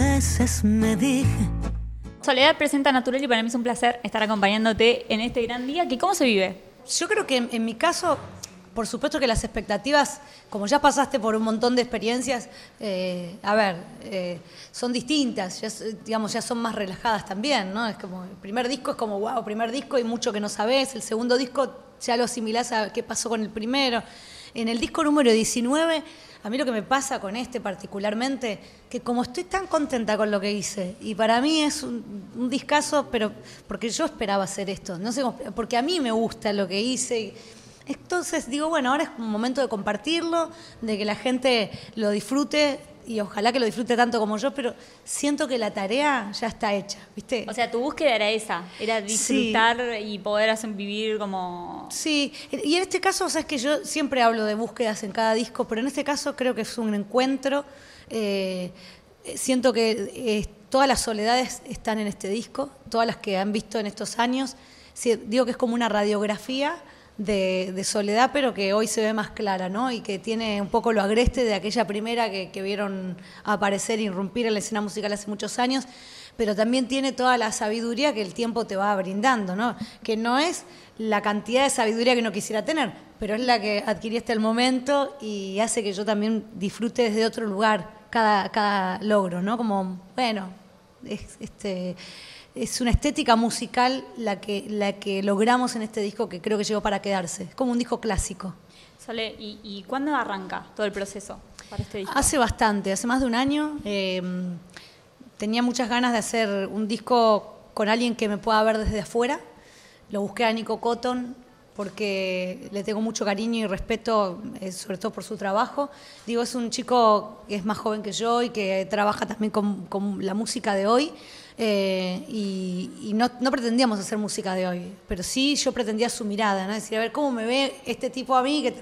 veces me dije. Soledad presenta Natural y para mí es un placer estar acompañándote en este gran día. ¿Que ¿Cómo se vive? Yo creo que en, en mi caso, por supuesto que las expectativas, como ya pasaste por un montón de experiencias, eh, a ver, eh, son distintas, ya, digamos, ya son más relajadas también, ¿no? Es como, el primer disco es como, wow, primer disco y mucho que no sabes, el segundo disco ya lo asimilás a qué pasó con el primero. En el disco número 19, a mí lo que me pasa con este particularmente, que como estoy tan contenta con lo que hice, y para mí es un, un discazo, pero porque yo esperaba hacer esto, no sé, porque a mí me gusta lo que hice. entonces digo, bueno, ahora es un momento de compartirlo, de que la gente lo disfrute y ojalá que lo disfrute tanto como yo, pero siento que la tarea ya está hecha, ¿viste? O sea, tu búsqueda era esa, era disfrutar y poder hacer vivir como... Sí, y en este caso, sabes que yo siempre hablo de búsquedas en cada disco, pero en este caso creo que es un encuentro. eh, siento que eh, todas las soledades están en este disco, todas las que han visto en estos años. Digo que es como una radiografía de, soledad, pero que hoy se ve más clara, ¿no? Y que tiene un poco lo agreste de aquella primera que, que vieron aparecer e irrumpir en la escena musical hace muchos años pero también tiene toda la sabiduría que el tiempo te va brindando, ¿no? Que no es la cantidad de sabiduría que uno quisiera tener, pero es la que adquirí hasta el momento y hace que yo también disfrute desde otro lugar cada, cada logro, ¿no? Como, bueno, es, este, es una estética musical la que, la que logramos en este disco que creo que llegó para quedarse. Es como un disco clásico. Sole, ¿y, y cuándo arranca todo el proceso para este disco? Hace bastante, hace más de un año. eh, tenía muchas ganas de hacer un disco con alguien que me pueda ver desde afuera. Lo busqué a Nico Cotton porque le tengo mucho cariño y respeto, eh, sobre todo por su trabajo. Digo, es un chico que es más joven que yo y que trabaja también con, con la música de hoy. Eh, y no, pretendíamos hacer música de hoy, pero sí yo pretendía su mirada, decir, a ver cómo me ve este tipo a mí que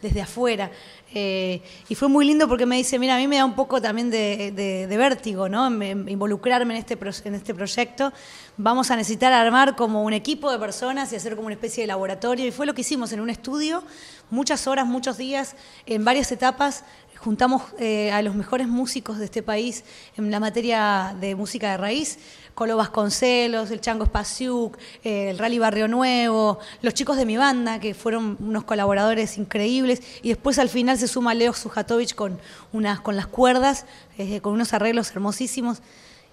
desde afuera. Eh, y fue muy lindo porque me dice, mira, a mí me da un poco también de, vértigo, involucrarme en este, en este proyecto. Vamos a necesitar armar como un equipo de personas y hacer como una especie de laboratorio. Y fue lo que hicimos en un estudio, muchas horas, muchos días, en varias etapas. Juntamos eh, a los mejores músicos de este país en la materia de música de raíz. Colo Vasconcelos, el Chango Spasiuk, eh, el Rally Barrio Nuevo, los chicos de mi banda, que fueron unos colaboradores increíbles, y después al final se suma Leo Sujatovic con, unas, con las cuerdas, eh, con unos arreglos hermosísimos.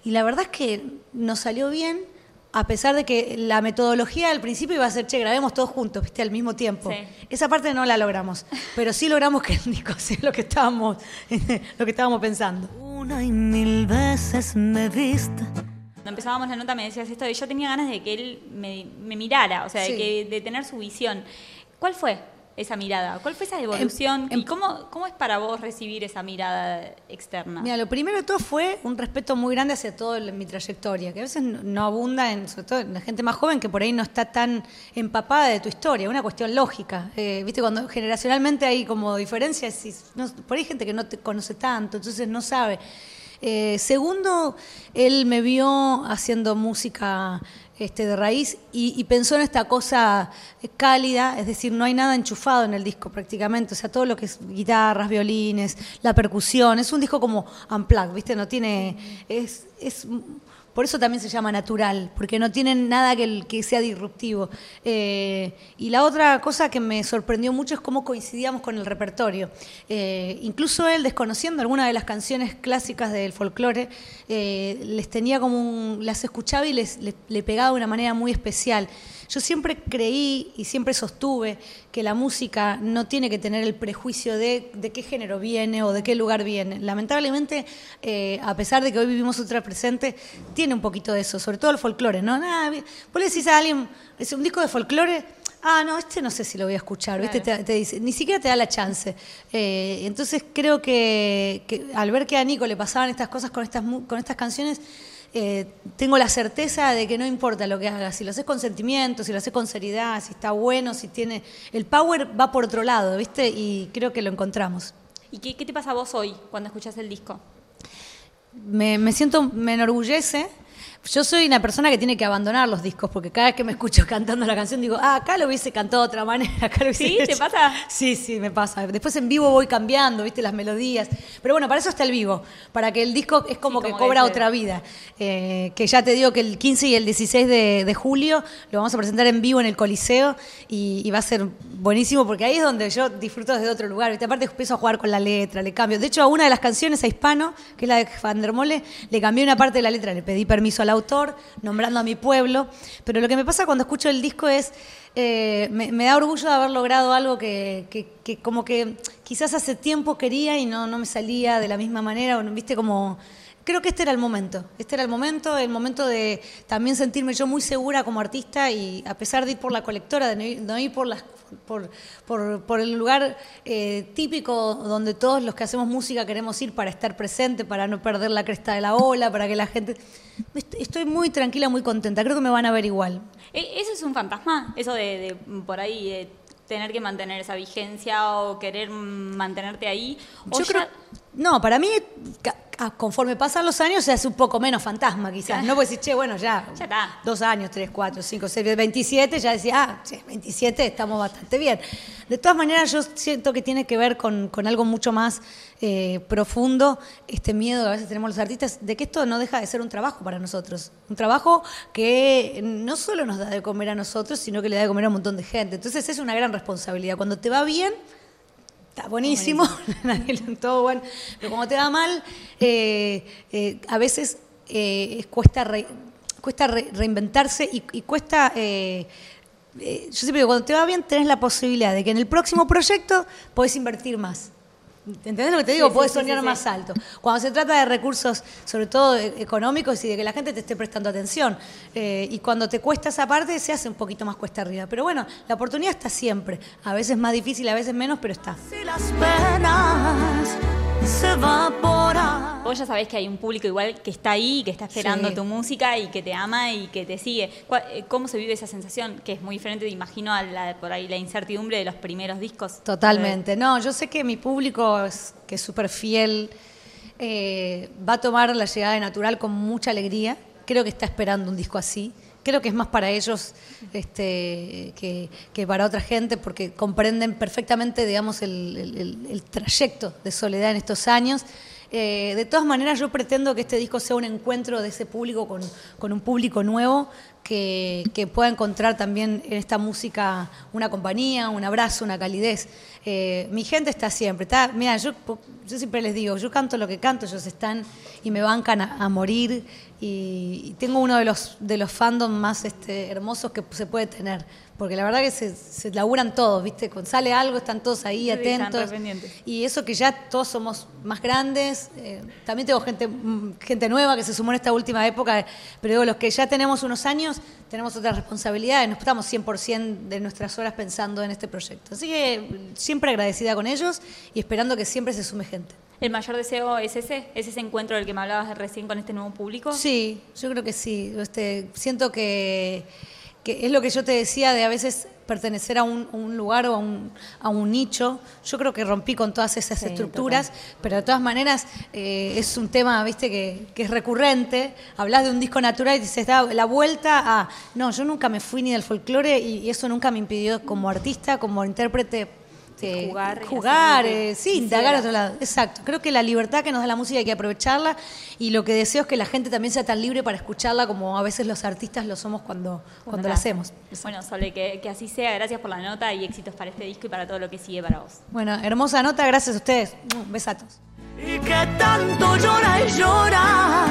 Y la verdad es que nos salió bien, a pesar de que la metodología al principio iba a ser, che, grabemos todos juntos, viste, al mismo tiempo. Sí. Esa parte no la logramos, pero sí logramos que el disco sea lo que estábamos, lo que estábamos pensando. Una y mil veces me viste. Cuando empezábamos la nota me decías esto y yo tenía ganas de que él me, me mirara, o sea, de, Sí. que, de tener su visión. ¿Cuál fue esa mirada? ¿Cuál fue esa evolución? em- ¿Y cómo, cómo es para vos recibir esa mirada externa? Mira, lo primero de todo fue un respeto muy grande hacia toda mi trayectoria, que a veces no no abunda, en, sobre todo en la gente más joven, que por ahí no está tan empapada de tu historia, una cuestión lógica. Eh, Viste, cuando generacionalmente hay como diferencias, y no- por ahí hay gente que no te conoce tanto, entonces no sabe. Eh, segundo, él me vio haciendo música este, de raíz y, y pensó en esta cosa cálida, es decir, no hay nada enchufado en el disco prácticamente, o sea, todo lo que es guitarras, violines, la percusión, es un disco como unplugged, ¿viste? No tiene, es, es por eso también se llama natural, porque no tienen nada que, sea disruptivo. Eh, y la otra cosa que me sorprendió mucho es cómo coincidíamos con el repertorio. Eh, incluso él, desconociendo algunas de las canciones clásicas del folclore, eh, les tenía como las escuchaba y les, le, le pegaba de una manera muy especial. Yo siempre creí y siempre sostuve que la música no tiene que tener el prejuicio de, de qué género viene o de qué lugar viene. Lamentablemente, eh, a pesar de que hoy vivimos ultra presente, tiene un poquito de eso, sobre todo el folclore, ¿no? Nada, vos le decís a alguien, es un disco de folclore, ah, no, este no sé si lo voy a escuchar, ¿viste? Te, te dice, ni siquiera te da la chance. Eh, entonces creo que, que al ver que a Nico le pasaban estas cosas con estas, con estas canciones, eh, tengo la certeza de que no importa lo que hagas, si lo haces con sentimiento, si lo haces con seriedad, si está bueno, si tiene... El power va por otro lado, ¿viste? Y creo que lo encontramos. ¿Y qué, qué te pasa a vos hoy cuando escuchás el disco? Me, me siento, me enorgullece. Yo soy una persona que tiene que abandonar los discos, porque cada vez que me escucho cantando la canción digo, ah, acá lo hubiese cantado de otra manera, acá lo hubiese ¿Sí? ¿Te hecho". pasa? Sí, sí, me pasa. Después en vivo voy cambiando, viste, las melodías. Pero bueno, para eso está el vivo, para que el disco es como Sí, que cobra otra vida. Eh, que ya te digo que el 15 y el 16 de, de julio lo vamos a presentar en vivo en el Coliseo y, y va a ser buenísimo porque ahí es donde yo disfruto desde otro lugar. ¿viste? Aparte empiezo a jugar con la letra, le cambio. De hecho, a una de las canciones a Hispano, que es la de Van der Mole, le cambié una parte de la letra, le pedí permiso al autor, nombrando a mi pueblo. Pero lo que me pasa cuando escucho el disco es, eh, me, me da orgullo de haber logrado algo que, que- que como que quizás hace tiempo quería y no, no me salía de la misma manera, o viste como... Creo que este era el momento, este era el momento, el momento de también sentirme yo muy segura como artista y a pesar de ir por la colectora, de ir, no ir por, las, por, por, por el lugar eh, típico donde todos los que hacemos música queremos ir para estar presente, para no perder la cresta de la ola, para que la gente... Est- Estoy muy tranquila, muy contenta, creo que me van a ver igual. ¿E- ¿Eso es un fantasma? Eso de, de, por ahí eh, tener que mantener esa vigencia o querer mantenerte ahí. O Yo ya- creo, no, para mí, conforme pasan los años, se hace un poco menos fantasma, quizás. No puedes decir, che, bueno, ya, Ya está. dos años, tres, cuatro, cinco, seis, 27, ya decía, ah, che, 27, estamos bastante bien. De todas maneras, yo siento que tiene que ver con, con algo mucho más eh, profundo, este miedo que a veces tenemos los artistas, de que esto no deja de ser un trabajo para nosotros. Un trabajo que no solo nos da de comer a nosotros, sino que le da de comer a un montón de gente. Entonces es una gran responsabilidad. Cuando te va bien, Está buenísimo, todo bueno. Pero cuando te va mal, eh, eh, a veces eh, cuesta, re- cuesta re- reinventarse y, y cuesta... yo siempre digo, cuando te va bien tenés la posibilidad de que en el próximo proyecto podés invertir más. ¿Entendés lo que te digo? Sí, sí, soñar sí, más alto. Cuando se trata de recursos, sobre todo eh, económicos, y de que la gente te esté prestando atención. Eh, y cuando te cuesta esa parte, se hace un poquito más cuesta arriba. Pero bueno, la oportunidad está siempre. A veces más difícil, a veces menos, pero está. Si las penas se evaporan. Vos ya sabés que hay un público igual que está ahí, que está esperando Sí. tu música y que te ama y que te sigue. ¿Cuál- eh, ¿Cómo se vive esa sensación? Que es muy diferente, te imagino, a la, por ahí la incertidumbre de los primeros discos. Totalmente. No, yo sé que mi público, es, que es súper fiel, eh, va a tomar la llegada de Natural con mucha alegría. Creo que está esperando un disco así. Creo que es más para ellos este, que, para otra gente, porque comprenden perfectamente, digamos, el, trayecto de Soledad en estos años. Eh, de todas maneras, yo pretendo que este disco sea un encuentro de ese público con un público nuevo que, que pueda encontrar también en esta música una compañía, un abrazo, una calidez. Eh, mi gente está siempre. Está, mira, yo, yo siempre les digo, yo canto lo que canto, ellos están y me bancan a, a morir. Y, y tengo uno de los, de los fandoms más este, hermosos que se puede tener. Porque la verdad que se, se laburan todos, ¿viste? Cuando sale algo, están todos ahí Sí, atentos. Y eso que ya todos somos más grandes, eh, también tengo gente, gente nueva que se sumó en esta última época, pero digo, los que ya tenemos unos años, tenemos otras responsabilidades, no estamos 100% de nuestras horas pensando en este proyecto. Así que siempre agradecida con ellos y esperando que siempre se sume gente. ¿El mayor deseo es ese? ¿Es ese encuentro del que me hablabas recién con este nuevo público? Sí, yo creo que sí. Este, siento que, que es lo que yo te decía de a veces pertenecer a un, un lugar o a un, a un nicho. Yo creo que rompí con todas esas Sí, estructuras, pero de todas maneras eh, es un tema, viste, que, que es recurrente. Hablas de un disco natural y dices, da la vuelta a... No, yo nunca me fui ni del folclore y, y eso nunca me impidió como artista, como intérprete... eh, jugar eh, sí, indagar a otro lado. Exacto. Creo que la libertad que nos da la música hay que aprovecharla y lo que deseo es que la gente también sea tan libre para escucharla como a veces los artistas lo somos cuando, cuando la hacemos. Bueno, Sole, que, que así sea. Gracias por la nota y éxitos para este disco y para todo lo que sigue para vos. Bueno, hermosa nota, gracias a ustedes. Besatos. Y que tanto llora y llora